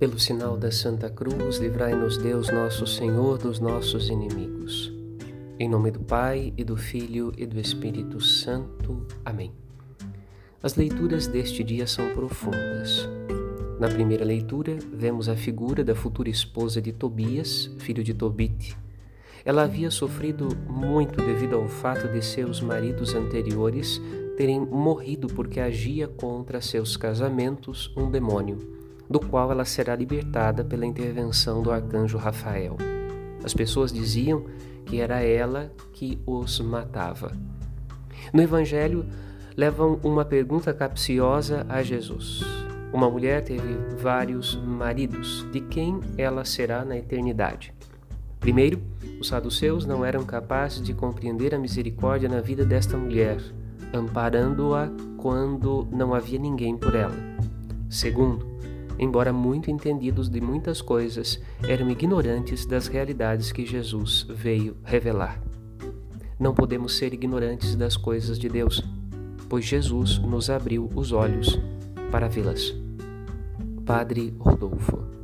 Pelo sinal da Santa Cruz, livrai-nos Deus nosso Senhor dos nossos inimigos. Em nome do Pai e do Filho e do Espírito Santo. Amém. As leituras deste dia são profundas. Na primeira leitura, vemos a figura da futura esposa de Tobias, filho de Tobite. Ela havia sofrido muito devido ao fato de seus maridos anteriores terem morrido porque agia contra seus casamentos um demônio do qual ela será libertada pela intervenção do arcanjo Rafael. As pessoas diziam que era ela que os matava. No Evangelho, levam uma pergunta capciosa a Jesus. Uma mulher teve vários maridos, de quem ela será na eternidade? Primeiro, os saduceus não eram capazes de compreender a misericórdia na vida desta mulher, amparando-a quando não havia ninguém por ela. Segundo, embora muito entendidos de muitas coisas, eram ignorantes das realidades que Jesus veio revelar. Não podemos ser ignorantes das coisas de Deus, pois Jesus nos abriu os olhos para vê-las. Padre Rodolfo